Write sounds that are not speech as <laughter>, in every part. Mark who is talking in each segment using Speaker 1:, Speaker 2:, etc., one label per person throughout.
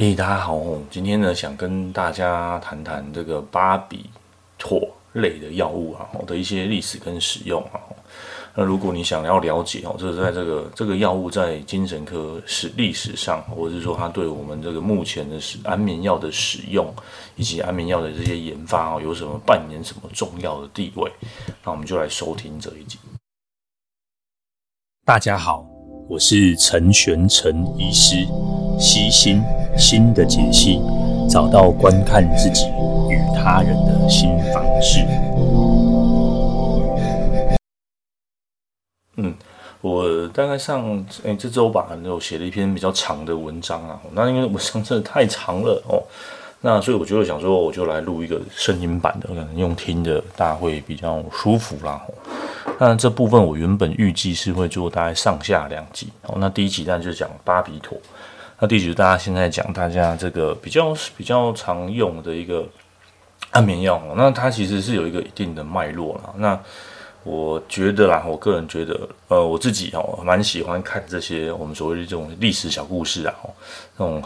Speaker 1: 诶，大家好，今天呢想跟大家谈谈这个巴比妥类的药物啊的一些历史跟使用啊。那如果你想要了解哦，这是在这个这个药物在精神科史历史上，或者是说它对我们这个目前的使安眠药的使用，以及安眠药的这些研发哦，有什么扮演什么重要的地位？那我们就来收听这一集。
Speaker 2: 大家好，我是陈玄陈医师，悉心心的解析，找到观看自己与他人的新方式。
Speaker 1: 嗯，我大概上诶、这周吧，有写了一篇比较长的文章啊。那因为文章真的太长了哦，那所以我就想说，我就来录一个声音版的，可能用听的大家会比较舒服啦。那这部分我原本预计是会做大概上下两集哦。那第一集当然就是讲巴比妥，那第一集大家现在讲大家这个比较比较常用的一个安眠药。那它其实是有一个一定的脉络啦。那我觉得啦，我个人觉得，呃，我自己哦，蛮喜欢看这些我们所谓的这种历史小故事啊，哦，这种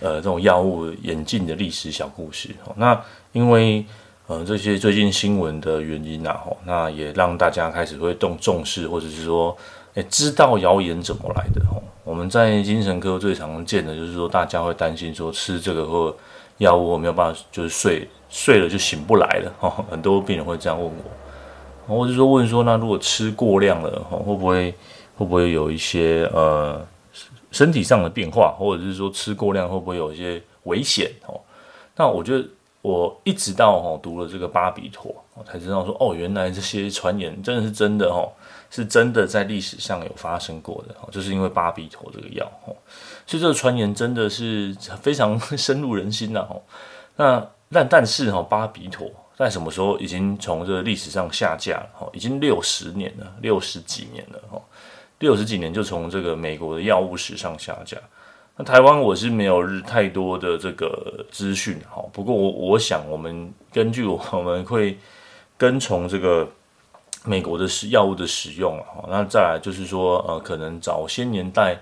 Speaker 1: 呃这种药物演进的历史小故事。哦，那因为呃这些最近新闻的原因啊，哦，那也让大家开始会动重视，或者是说，诶，知道谣言怎么来的。哦，我们在精神科最常见的就是说，大家会担心说吃这个或药物没有办法，就是睡睡了就醒不来了。哦，很多病人会这样问我。或者说问说，那如果吃过量了，会不会会不会有一些呃身体上的变化，或者是说吃过量会不会有一些危险哦？那我觉得我一直到哦读了这个巴比妥，我才知道说哦，原来这些传言真的是真的哦，是真的在历史上有发生过的，就是因为巴比妥这个药，所以这个传言真的是非常 <laughs> 深入人心呐哦。那但但是哈，巴比妥。在什么时候已经从这个历史上下架了？已经六十年了，六十几年了，六十几年就从这个美国的药物史上下架。那台湾我是没有太多的这个资讯，哈。不过我我想，我们根据我们会跟从这个美国的使药物的使用，哈。那再来就是说，呃，可能早些年代。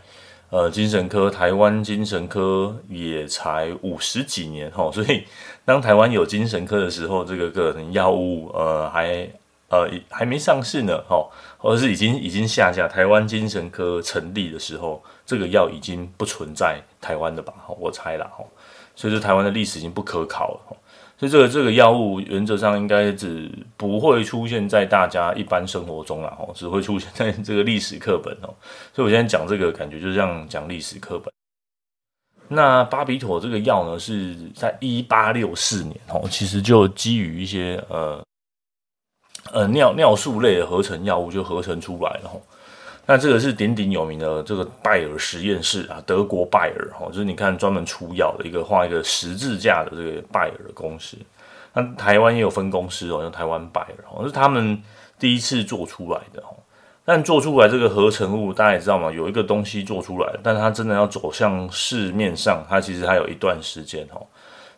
Speaker 1: 呃，精神科，台湾精神科也才五十几年哈，<laughs> 所以当台湾有精神科的时候，这个可能药物呃还呃还没上市呢哈，或者是已经已经下架。台湾精神科成立的时候，这个药已经不存在台湾的吧？我猜啦哈，所以说台湾的历史已经不可考了。所以这个这个药物原则上应该只不会出现在大家一般生活中啦，哦，只会出现在这个历史课本哦。所以我现在讲这个感觉就像讲历史课本。那巴比妥这个药呢，是在一八六四年哦，其实就基于一些呃呃尿尿素类的合成药物就合成出来了。那这个是鼎鼎有名的这个拜耳实验室啊，德国拜耳哈，就是你看专门出药的一个画一个十字架的这个拜耳的公司。那台湾也有分公司哦，用台湾拜耳哦，是他们第一次做出来的哦。但做出来这个合成物，大家也知道嘛，有一个东西做出来，但它真的要走向市面上，它其实还有一段时间哦，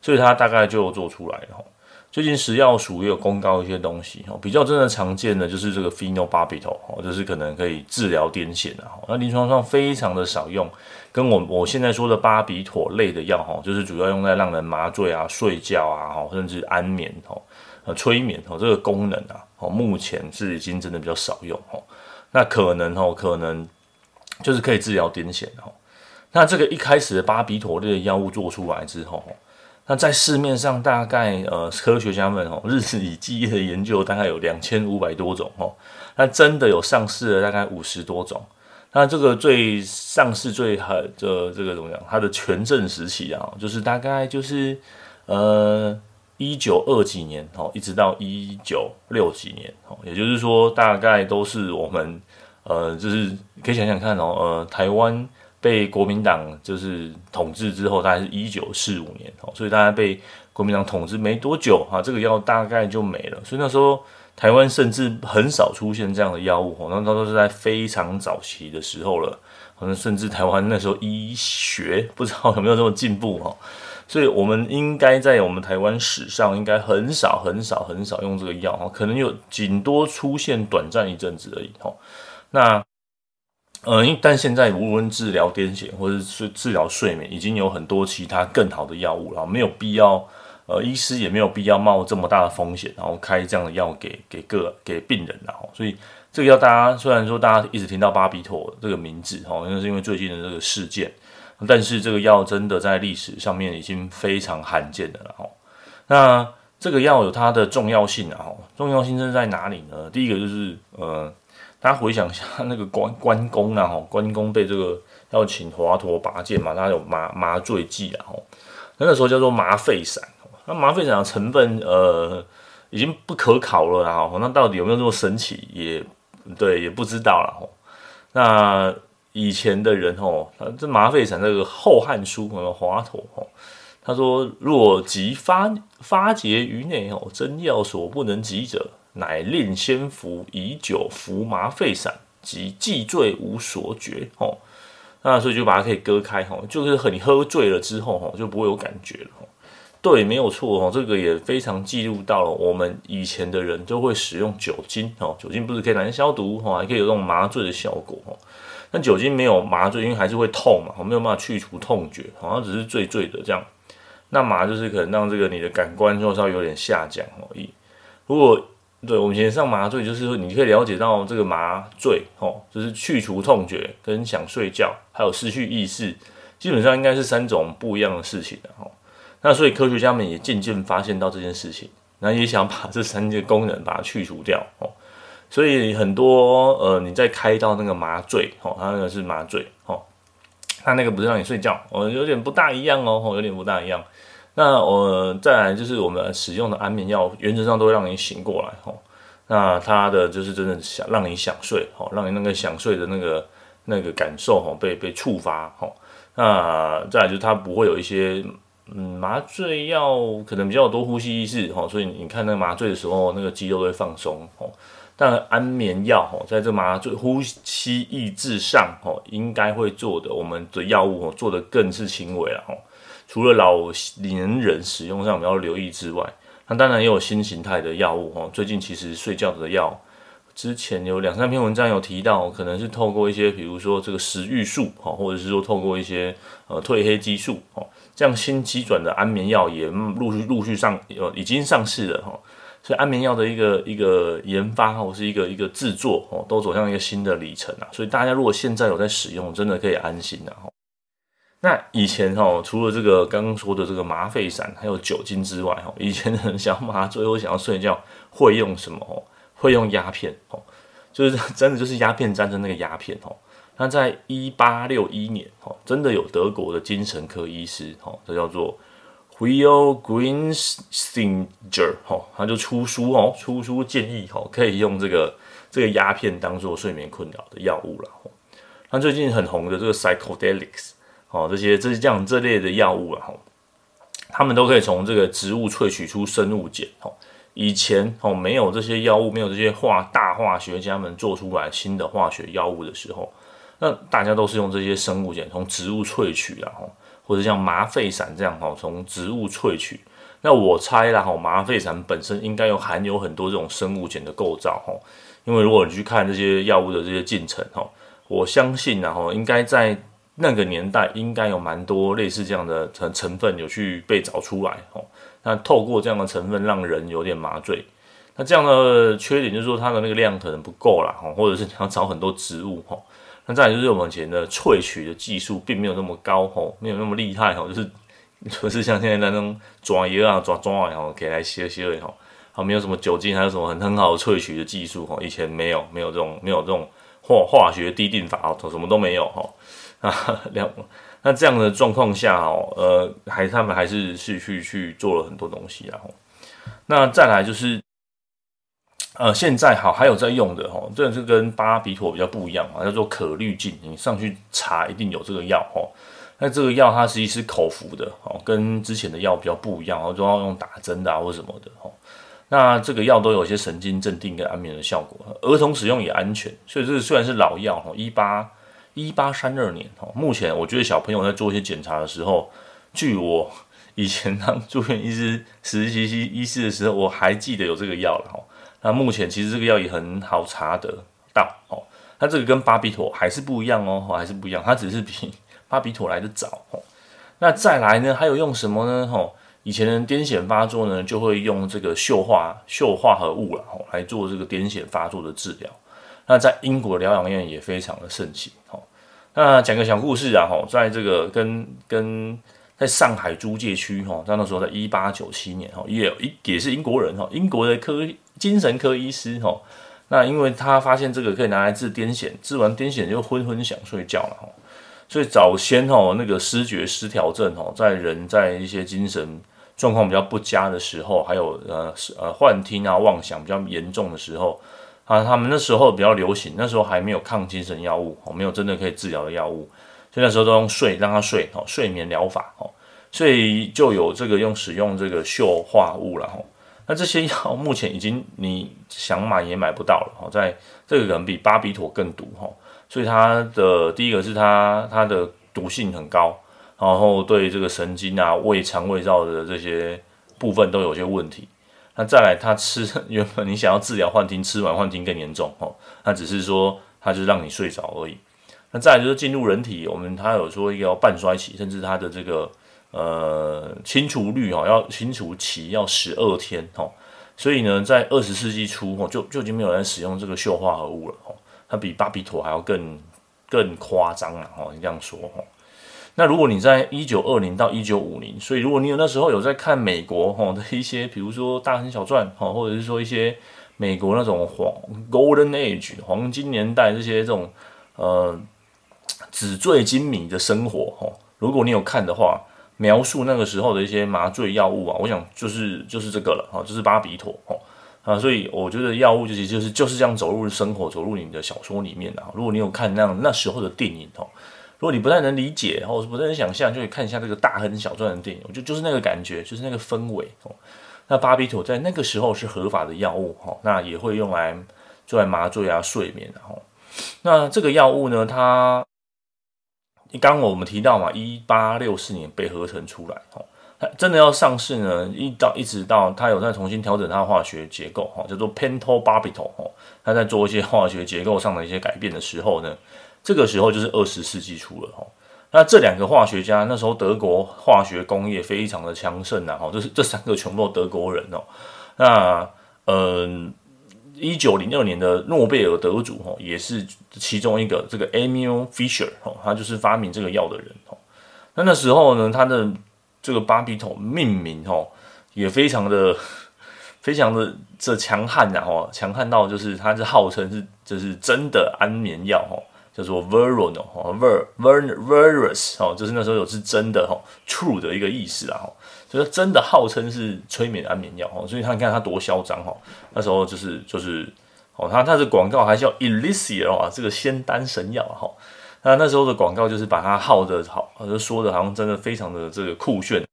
Speaker 1: 所以它大概就做出来了。最近食药署也有公告一些东西哦，比较真的常见的就是这个 phenobarbital 哦，就是可能可以治疗癫痫的哈。那临床上非常的少用，跟我我现在说的巴比妥类的药哈，就是主要用在让人麻醉啊、睡觉啊，甚至安眠哦、呃催眠哦，这个功能啊，哦目前是已经真的比较少用哦。那可能哦，可能就是可以治疗癫痫哦。那这个一开始的巴比妥类的药物做出来之后。那在市面上大概呃科学家们哦 <laughs> 日以继夜的研究，大概有两千五百多种哦。那真的有上市的大概五十多种。那这个最上市最好的这个怎么讲？它的全盛时期啊，就是大概就是呃一九二几年哦，一直到一九六几年哦。也就是说，大概都是我们呃，就是可以想想看哦，呃，台湾。被国民党就是统治之后，大概是一九四五年哦，所以大概被国民党统治没多久哈，这个药大概就没了。所以那时候台湾甚至很少出现这样的药物哦，那都都是在非常早期的时候了。可能甚至台湾那时候医学不知道有没有这么进步哈，所以我们应该在我们台湾史上应该很少很少很少用这个药哈，可能有仅多出现短暂一阵子而已哈。那呃，因但现在无论治疗癫痫或者是治疗睡眠，已经有很多其他更好的药物了，没有必要，呃，医师也没有必要冒这么大的风险，然后开这样的药给给个给病人，然后所以这个药大家虽然说大家一直听到巴比妥这个名字，哦，那是因为最近的这个事件，但是这个药真的在历史上面已经非常罕见的了，哈。那这个药有它的重要性啊，重要性是在哪里呢？第一个就是呃。大家回想一下，那个关关公啊，哈，关公被这个要请华佗拔剑嘛，他有麻麻醉剂啊，哈，那个时候叫做麻沸散。那麻沸散的成分，呃，已经不可考了啊，那到底有没有这么神奇，也对，也不知道了，哈。那以前的人，哦，这麻沸散这个《后汉书》和华佗，哦，他说：“若疾发发结于内，哦，真药所不能及者。”乃令先服以酒服麻沸散，即既醉无所觉。吼，那所以就把它可以割开，吼，就是很喝醉了之后，吼，就不会有感觉了。对，没有错，哦，这个也非常记录到了我们以前的人都会使用酒精，哦，酒精不是可以拿来消毒，哦，还可以有这种麻醉的效果，哦。但酒精没有麻醉，因为还是会痛嘛，没有办法去除痛觉，好像只是醉醉的这样。那麻就是可能让这个你的感官就稍微有点下降，哦，如果。对，我们以前上麻醉，就是说你可以了解到这个麻醉，哦，就是去除痛觉跟想睡觉，还有失去意识，基本上应该是三种不一样的事情的，哦。那所以科学家们也渐渐发现到这件事情，那也想把这三个功能把它去除掉，哦。所以很多呃，你在开到那个麻醉，哦，它那个是麻醉，哦，它那个不是让你睡觉，哦，有点不大一样哦，有点不大一样。那我再来就是我们使用的安眠药，原则上都会让你醒过来吼。那它的就是真的想让你想睡吼，让你那个想睡的那个那个感受吼被被触发吼。那再来就是它不会有一些嗯麻醉药可能比较多呼吸意识吼，所以你看那个麻醉的时候那个肌肉都会放松哦。但安眠药哦在这麻醉呼吸抑制上哦应该会做的，我们的药物吼做的更是轻微了吼。除了老年人使用上我们要留意之外，那当然也有新形态的药物哦。最近其实睡觉的药，之前有两三篇文章有提到，可能是透过一些，比如说这个食欲素哈，或者是说透过一些呃褪黑激素哦，这样新机转的安眠药也陆续陆续上呃已经上市了哈。所以安眠药的一个一个研发或是一个一个制作哦，都走向一个新的里程啊。所以大家如果现在有在使用，真的可以安心的哈。那以前哈，除了这个刚刚说的这个麻沸散，还有酒精之外哈，以前的人想要麻醉或想要睡觉，会用什么？哦会用鸦片哦，就是真的就是鸦片战争那个鸦片哦。那在一八六一年哦，真的有德国的精神科医师哦，这叫做 Will Grinsinger 哦，他就出书哦，出书建议哦，可以用这个这个鸦片当做睡眠困扰的药物了。那最近很红的这个 Psychedelics。哦，这些这些这样这类的药物啊，哈，他们都可以从这个植物萃取出生物碱。哦，以前哦没有这些药物，没有这些化大化学家们做出来新的化学药物的时候，那大家都是用这些生物碱从植物萃取啊，哈，或者像麻沸散这样哈，从植物萃取。那我猜啦，哈，麻沸散本身应该有含有很多这种生物碱的构造，哈，因为如果你去看这些药物的这些进程，哈，我相信然后应该在。那个年代应该有蛮多类似这样的成成分有去被找出来哦。那透过这样的成分让人有点麻醉，那这样的缺点就是说它的那个量可能不够啦，哈，或者是你要找很多植物哈。那再来就是我们以前的萃取的技术并没有那么高哈，没有那么厉害哈，就是 <laughs> 不是像现在那种抓药啊抓抓然后可以来吸吸而已哈，好没有什么酒精还有什么很很好的萃取的技术哈，以前没有没有这种没有这种化化学滴定法哦，什么都没有哈。<laughs> 啊，两那这样的状况下哦，呃，还他们还是是去去做了很多东西，然后那再来就是，呃，现在好还有在用的哦，这是跟巴比妥比较不一样啊，叫做可氯净，你上去查一定有这个药哦。那这个药它实际是口服的哦，跟之前的药比较不一样哦，都要用打针的啊或什么的哦。那这个药都有一些神经镇定跟安眠的效果，儿童使用也安全，所以这个虽然是老药哦，一八。一八三二年，哈，目前我觉得小朋友在做一些检查的时候，据我以前当住院医师、实习医师的时候，我还记得有这个药了，哈。那目前其实这个药也很好查得到，哦。它这个跟巴比妥还是不一样哦，还是不一样，它只是比 <laughs> 巴比妥来的早哦。那再来呢，还有用什么呢？吼，以前的癫痫发作呢，就会用这个溴化溴化合物了，吼，来做这个癫痫发作的治疗。那在英国疗养院也非常的盛行，那讲个小故事啊，哈，在这个跟跟在上海租界区，哈，在那时候在一八九七年，哈，也一也是英国人，哈，英国的科精神科医师，哈。那因为他发现这个可以拿来治癫痫，治完癫痫就昏昏想睡觉了，哈。所以早先哈那个失觉失调症哈，在人在一些精神状况比较不佳的时候，还有呃呃幻听啊妄想比较严重的时候啊，他们那时候比较流行，那时候还没有抗精神药物，哦没有真的可以治疗的药物，所以那时候都用睡让他睡哦睡眠疗法哦，所以就有这个用使用这个溴化物了吼。那这些药目前已经你想买也买不到了，哦在这个可能比巴比妥更毒，所以它的第一个是它它的毒性很高，然后对这个神经啊、胃肠胃道的这些部分都有些问题。那再来，它吃原本你想要治疗幻听，吃完幻听更严重哦，那只是说它就让你睡着而已。那再来就是进入人体，我们它有说一个要半衰期，甚至它的这个。呃，清除率哈，要清除期要十二天哦，所以呢，在二十世纪初哦，就就已经没有人使用这个溴化合物了哦，它比巴比妥还要更更夸张了哦，你这样说哦。那如果你在一九二零到一九五零，所以如果你有那时候有在看美国哈的一些，比如说大亨小传哈，或者是说一些美国那种黄 Golden Age 黄金年代这些这种呃纸醉金迷的生活哈，如果你有看的话。描述那个时候的一些麻醉药物啊，我想就是就是这个了哈，就是巴比妥哈啊，所以我觉得药物就其实就是就是这样走入生活，走入你的小说里面的。如果你有看那样那时候的电影哦，如果你不太能理解或者不太能想象，就可以看一下这个大亨小传的电影，就就是那个感觉，就是那个氛围哦。那巴比妥在那个时候是合法的药物哈，那也会用来做来麻醉啊、睡眠然后，那这个药物呢，它。刚刚我们提到嘛，一八六四年被合成出来，哦，它真的要上市呢，一到一直到它有在重新调整它的化学结构，哈，叫做 pentobarbital，哦，它在做一些化学结构上的一些改变的时候呢，这个时候就是二十世纪初了，哈。那这两个化学家那时候德国化学工业非常的强盛呐，哈，就是这三个全部都德国人哦，那嗯。一九零二年的诺贝尔得主哈，也是其中一个这个 Emil Fischer 哈，他就是发明这个药的人哈。那那时候呢，他的这个巴比妥命名哈，也非常的 <laughs> 非常的这强悍呐哈，强悍到就是他是号称是就是真的安眠药哈，叫做 Veronal，Ver，Ver，Verus，哦，就是那时候有是真的哈，true 的一个意思啊哈。就是真的号称是催眠安眠药哦，所以他你看他多嚣张哈，那时候就是就是哦，他他的广告还叫 Elixir 啊，这个仙丹神药哈，那那时候的广告就是把它号的好，就说的好像真的非常的这个酷炫。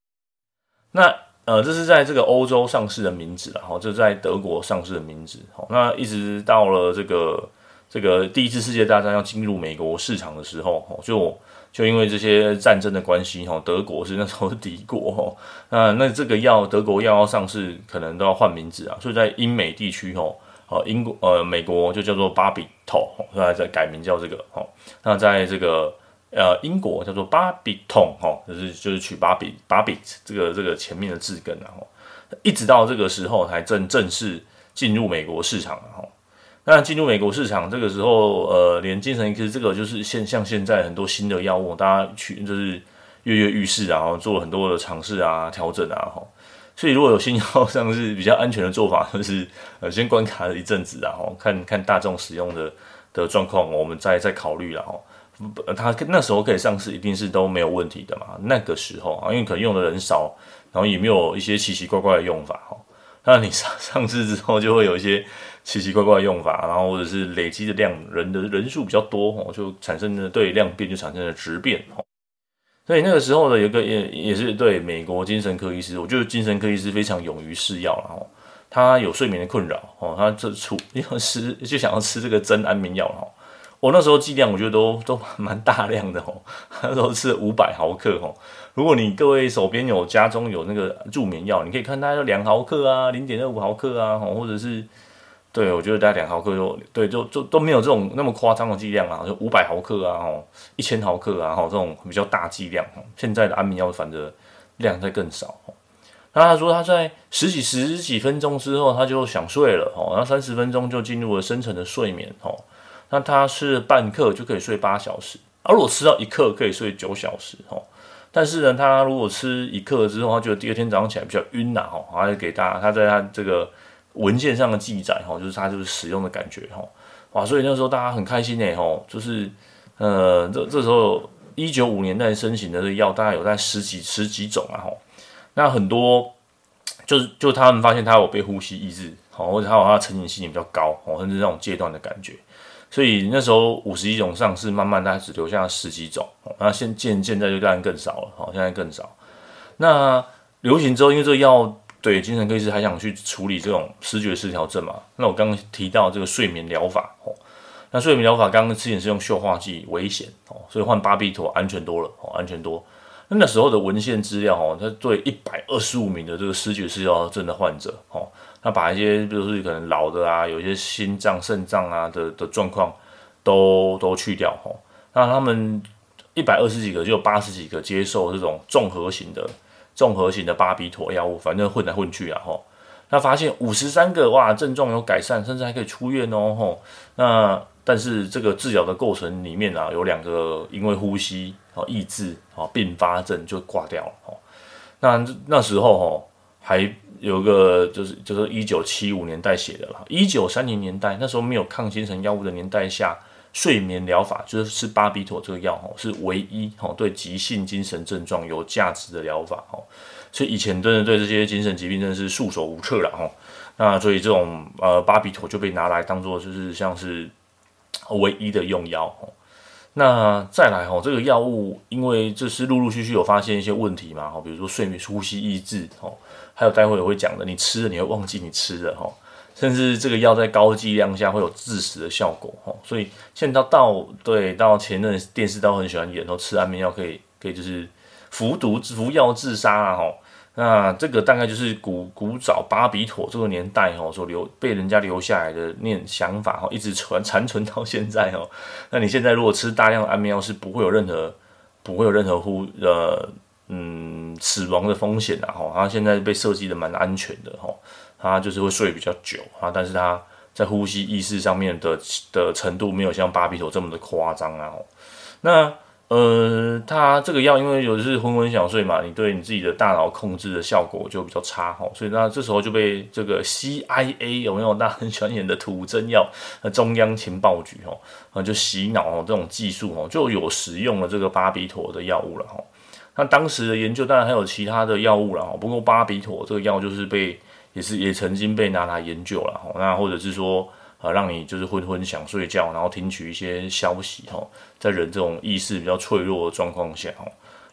Speaker 1: 那呃，这是在这个欧洲上市的名字了哈，这是在德国上市的名字，好，那一直到了这个这个第一次世界大战要进入美国市场的时候，就。就因为这些战争的关系，哈，德国是那时候敌国，哈，<laughs> 那那这个药德国药要上市，可能都要换名字啊，所以在英美地区，哈，呃，英国呃美国就叫做巴比妥，后来再改名叫这个，哈，那在这个呃英国叫做巴比痛，哈，就是就是取巴比巴比这个这个前面的字根，然后一直到这个时候才正正式进入美国市场，哈。那进入美国市场这个时候，呃，连精神科这个就是现像现在很多新的药物，大家去就是跃跃欲试，然后做很多的尝试啊、调整啊，哈。所以如果有新药上是比较安全的做法，就是呃先观察了一阵子，然后看看大众使用的的状况，我们再再考虑，然后它那时候可以上市，一定是都没有问题的嘛。那个时候啊，因为可能用的人少，然后也没有一些奇奇怪怪的用法，哈。那你上上市之后，就会有一些。奇奇怪怪的用法，然后或者是累积的量人的人数比较多哦，就产生了对量变就产生了质变哦。所以那个时候呢，有个也也是对美国精神科医师，我觉得精神科医师非常勇于试药了哦。他有睡眠的困扰哦，他这处 <laughs> 要吃就想要吃这个真安眠药哦。我那时候剂量我觉得都都蛮大量的哦，那时候吃五百毫克哦。如果你各位手边有家中有那个助眠药，你可以看它有两毫克啊，零点二五毫克啊，或者是。对，我觉得大概两毫克就对，就就都没有这种那么夸张的剂量啊，就五百毫克啊，吼，一千毫克啊，吼，这种比较大剂量。现在的安眠药反正量在更少。那他说他在十几十几分钟之后他就想睡了，吼，然后三十分钟就进入了深层的睡眠，吼。那他是半克就可以睡八小时，而如果吃到一克可以睡九小时，吼。但是呢，他如果吃一克之后，他觉得第二天早上起来比较晕呐，吼，还给大家他在他这个。文件上的记载，哈，就是它就是使用的感觉，哈，哇，所以那时候大家很开心呢，吼，就是，呃，这这时候一九五年代申请的这个药，大概有在十几十几种啊，吼，那很多就是就他们发现他有被呼吸抑制，好，或者他有他成瘾性也比较高，哦，甚至这种戒断的感觉，所以那时候五十一种上市，慢慢大概只留下十几种，那现现现在就当然更少了，好，现在更少。那流行之后，因为这个药。对，精神科医师还想去处理这种失觉失调症嘛？那我刚刚提到这个睡眠疗法哦，那睡眠疗法刚刚之前是用溴化剂，危险哦，所以换巴比妥安全多了哦，安全多。那那时候的文献资料哦，他对一百二十五名的这个失觉失调症的患者哦，他把一些比如说可能老的啊，有一些心脏、肾脏啊的的状况都都去掉哦，那他们一百二十几个就有八十几个接受这种综合型的。综合型的巴比妥药物，反正混来混去啊，吼，那发现五十三个哇，症状有改善，甚至还可以出院哦，吼。那但是这个治疗的过程里面啊，有两个因为呼吸哦抑制哦并发症就挂掉了，吼。那那时候吼还有个就是就是一九七五年代写的了，一九三零年代那时候没有抗精神药物的年代下。睡眠疗法就是吃巴比妥这个药哦，是唯一哦对急性精神症状有价值的疗法哦，所以以前真的对这些精神疾病真的是束手无策了哈。那所以这种呃巴比妥就被拿来当做就是像是唯一的用药哦。那再来哦，这个药物因为这是陆陆续续有发现一些问题嘛哈，比如说睡眠呼吸抑制哦，还有待会也会讲的，你吃了你会忘记你吃了哈。甚至这个药在高剂量下会有致死的效果，吼，所以现在到对到前阵电视都很喜欢演，说吃安眠药可以可以就是服毒服药自杀啊，吼，那这个大概就是古古早巴比妥这个年代，吼，所留被人家留下来的念想法，吼，一直传 <laughs> 残存到现在，哦，那你现在如果吃大量的安眠药是不会有任何不会有任何呼呃嗯死亡的风险的，吼，它现在被设计的蛮安全的，吼。他就是会睡比较久啊，但是他在呼吸意识上面的的程度没有像巴比妥这么的夸张啊。那呃，他这个药因为有的是昏昏想睡嘛，你对你自己的大脑控制的效果就比较差哈，所以那这时候就被这个 CIA 有没有大家很喜欢演的土侦药，中央情报局哦，啊就洗脑这种技术哦就有使用了这个巴比妥的药物了哈。那当时的研究当然还有其他的药物了哈，不过巴比妥这个药就是被。也是也曾经被拿来研究了哈，那或者是说呃让你就是昏昏想睡觉，然后听取一些消息哈，在人这种意识比较脆弱的状况下哈，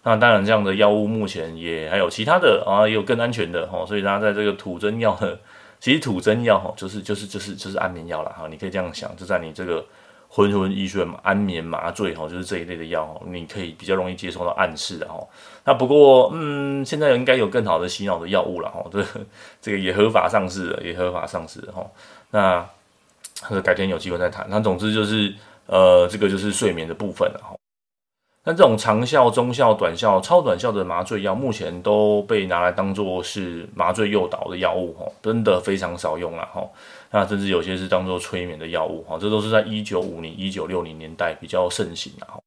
Speaker 1: 那当然这样的药物目前也还有其他的啊，也有更安全的哈，所以大家在这个土侦药的，其实土侦药哈就是就是就是就是安眠药了哈，你可以这样想，就在你这个。昏昏欲睡，安眠麻醉哈，就是这一类的药，你可以比较容易接受到暗示的哈。那不过，嗯，现在应该有更好的洗脑的药物了哈，这这个也合法上市了，也合法上市哈。那改天有机会再谈。那总之就是，呃，这个就是睡眠的部分了哈。那这种长效、中效、短效、超短效的麻醉药，目前都被拿来当做是麻醉诱导的药物哈，真的非常少用了哈。那甚至有些是当做催眠的药物，哈，这都是在一九五零、一九六零年代比较盛行的哈。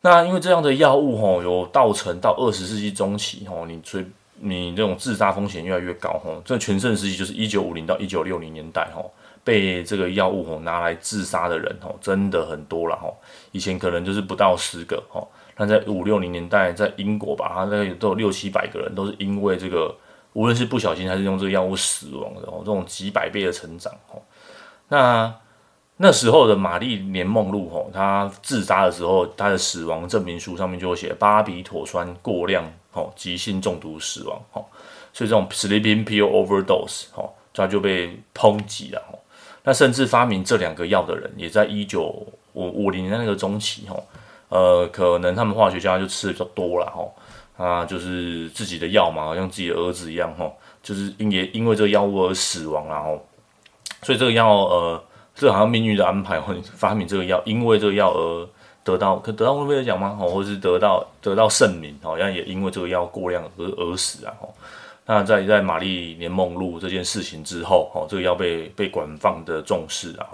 Speaker 1: 那因为这样的药物，哈，有造成到二十世纪中期，哈，你催你这种自杀风险越来越高，哈。这全盛时期就是一九五零到一九六零年代，哈，被这个药物，哈，拿来自杀的人，哈，真的很多了，哈。以前可能就是不到十个，哈，那在五六零年代，在英国吧，它那个都有六七百个人，都是因为这个。无论是不小心还是用这个药物死亡的哦，这种几百倍的成长哦。那那时候的玛丽莲梦露哦，她自杀的时候，她的死亡证明书上面就会写巴比妥酸过量哦，急性中毒死亡哦。所以这种 sleeping pill overdose 哦，他就被抨击了哦。那甚至发明这两个药的人，也在一九五五零年那个中期哦，呃，可能他们化学家就吃的比较多了哦。啊，就是自己的药嘛，好像自己的儿子一样哈，就是因也因为这个药物而死亡然后，所以这个药呃，这好像命运的安排，哦发明这个药，因为这个药而得到可得到诺贝尔奖吗？哦，或是得到得到盛名，好像也因为这个药过量而而死啊。那在在玛丽莲梦露这件事情之后，哦，这个药被被广泛的重视啊。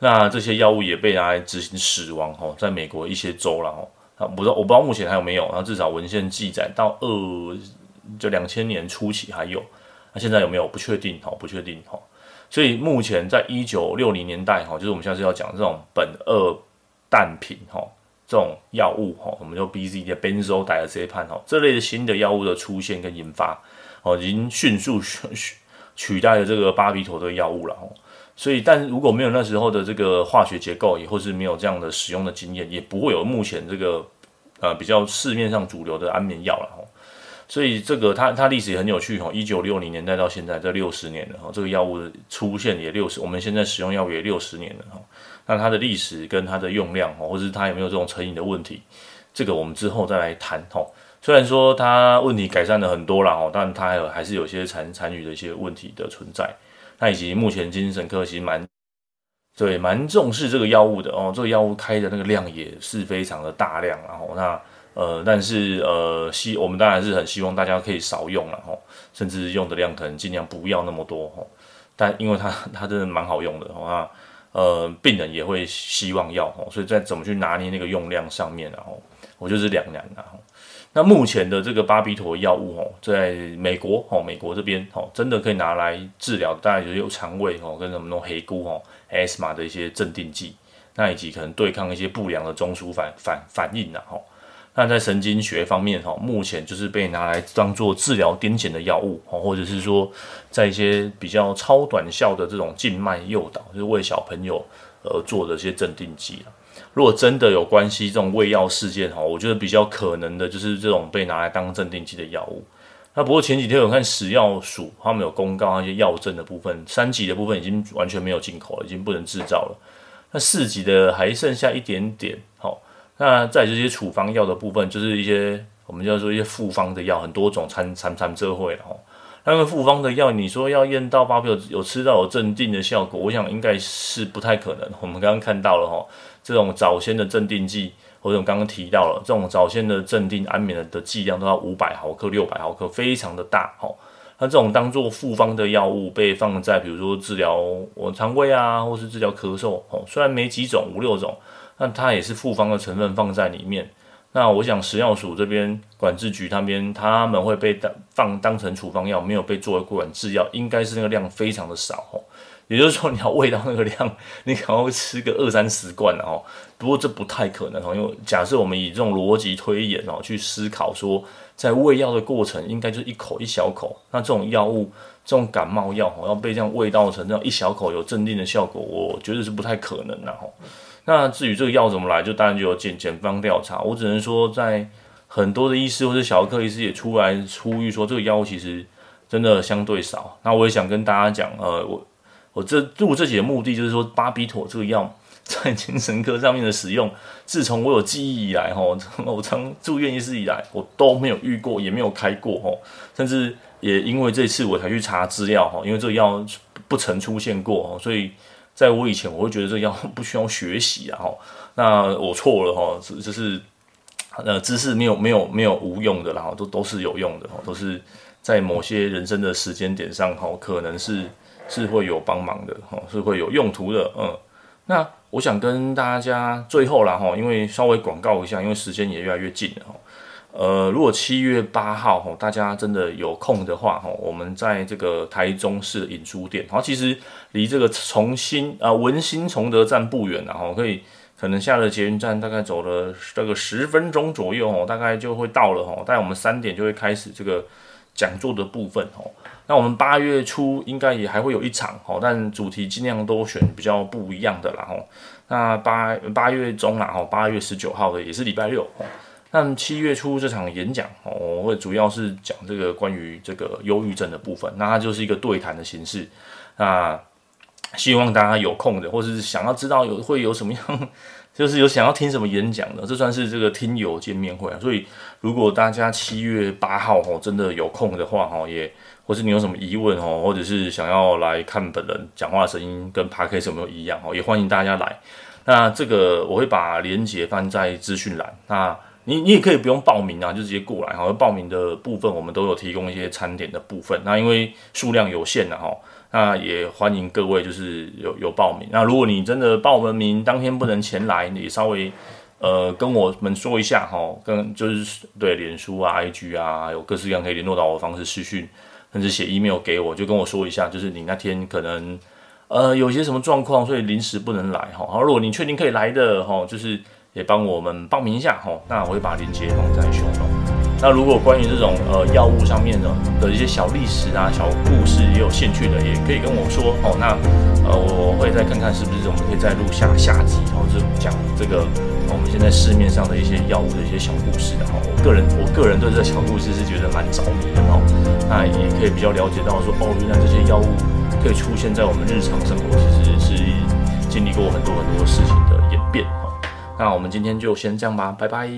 Speaker 1: 那这些药物也被拿来执行死亡，哦，在美国一些州了，哦，啊，不知道我不知道目前还有没有，然后至少文献记载到二就两千年初期还有，那现在有没有不确定，哦，不确定，哦，所以目前在一九六零年代，哈，就是我们下次要讲这种苯二氮平，哈，这种药物，哈，我们就 BZ 的 benzodiazepam，哈，这类的新的药物的出现跟研发。哦，已经迅速取取代了这个巴比妥的药物了哦，所以，但是如果没有那时候的这个化学结构，也或是没有这样的使用的经验，也不会有目前这个呃比较市面上主流的安眠药了哦。所以，这个它它历史也很有趣哈，一九六零年代到现在这六十年了哈，这个药物出现也六十，我们现在使用药物也六十年了哈。那它的历史跟它的用量哦，或是它有没有这种成瘾的问题，这个我们之后再来谈哈。虽然说它问题改善了很多了哈，但它还有还是有些残残余的一些问题的存在。那以及目前精神科其实蛮对蛮重视这个药物的哦，这个药物开的那个量也是非常的大量，然后那呃，但是呃希我们当然是很希望大家可以少用了哦，甚至用的量可能尽量不要那么多哦。但因为它它真的蛮好用的哦，那呃病人也会希望要哦，所以在怎么去拿捏那个用量上面，然后我就是两难然后。那目前的这个巴比妥药物哦，在美国哦，美国这边哦，真的可以拿来治疗，大概就是有肠胃哦，跟什么那种黑菇哦，asthma 的一些镇定剂，那以及可能对抗一些不良的中枢反反反应的吼。那在神经学方面哈，目前就是被拿来当做治疗癫痫的药物哦，或者是说在一些比较超短效的这种静脉诱导，就是为小朋友而做的一些镇定剂。如果真的有关系这种胃药事件哈，我觉得比较可能的就是这种被拿来当镇定剂的药物。那不过前几天我看食药署他们有公告那些药证的部分，三级的部分已经完全没有进口了，已经不能制造了。那四级的还剩下一点点。好，那在这些处方药的部分，就是一些我们叫做一些复方的药，很多种参参参这会了哈。那个复方的药，你说要验到巴比有有吃到有镇定的效果，我想应该是不太可能。我们刚刚看到了哈。这种早先的镇定剂，或者我刚刚提到了这种早先的镇定安眠的的剂量都要五百毫克、六百毫克，非常的大哈。那这种当做复方的药物被放在，比如说治疗我肠胃啊，或是治疗咳嗽哦，虽然没几种五六种，但它也是复方的成分放在里面。那我想食药署这边管制局那边他们会被当放当成处方药，没有被作为管制药，应该是那个量非常的少哦。也就是说，你要喂到那个量，<laughs> 你可能会吃个二三十罐哦。不过这不太可能哦，因为假设我们以这种逻辑推演哦去思考，说在喂药的过程，应该就是一口一小口。那这种药物，这种感冒药哦，要被这样喂到成这样一小口有镇定的效果，我觉得是不太可能的哦。那至于这个药怎么来，就当然就有检检方调查。我只能说，在很多的医师或者小儿科医师也出来呼吁说，这个药物其实真的相对少。那我也想跟大家讲，呃，我。我这录这集的目的就是说，巴比妥这个药在 <laughs> 精神科上面的使用，自从我有记忆以来，哈，<laughs> 我从住院医师以来，我都没有遇过，也没有开过，哈，甚至也因为这次我才去查资料，哈，因为这个药不曾出现过，所以在我以前，我会觉得这个药 <laughs> 不需要学习啊，哈，那我错了，哈，就是呃，知识没有没有没有无用的，然后都都是有用的，哈，都是在某些人生的时间点上，哈，可能是。是会有帮忙的哦，是会有用途的，嗯，那我想跟大家最后啦哈，因为稍微广告一下，因为时间也越来越近了哈，呃，如果七月八号哈，大家真的有空的话哈，我们在这个台中市影书店，然后其实离这个重新啊文心崇德站不远，然后可以可能下了捷运站，大概走了这个十分钟左右哦，大概就会到了哈，大概我们三点就会开始这个讲座的部分哦。那我们八月初应该也还会有一场哈，但主题尽量都选比较不一样的啦哈。那八八月中啦哈，八月十九号的也是礼拜六。那七月初这场演讲，我会主要是讲这个关于这个忧郁症的部分。那它就是一个对谈的形式。那希望大家有空的，或者是想要知道有会有什么样 <laughs> 就是有想要听什么演讲的，这算是这个听友见面会啊。所以如果大家七月八号哦真的有空的话哦，也或是你有什么疑问哦，或者是想要来看本人讲话的声音跟 Podcast 有没有一样哦，也欢迎大家来。那这个我会把连结放在资讯栏。那你你也可以不用报名啊，就直接过来哈。报名的部分我们都有提供一些餐点的部分。那因为数量有限的哈。那也欢迎各位，就是有有报名。那如果你真的报完名当天不能前来，你稍微呃跟我们说一下哈，跟就是对脸书啊、IG 啊，有各式各样可以联络到我的方式，私讯甚至写 email 给我，就跟我说一下，就是你那天可能呃有些什么状况，所以临时不能来哈。好，如果你确定可以来的哈，就是也帮我们报名一下哈。那我会把链接放在胸口。那如果关于这种呃药物上面的的一些小历史啊、小故事，也有兴趣的，也可以跟我说哦。那呃，我会再看看是不是我们可以再录下下集，然后就讲这个我们现在市面上的一些药物的一些小故事的哈。我个人我个人对这小故事是觉得蛮着迷的哈。那也可以比较了解到说哦，原来这些药物可以出现在我们日常生活，其实是经历过很多很多事情的演变。那我们今天就先这样吧，拜拜。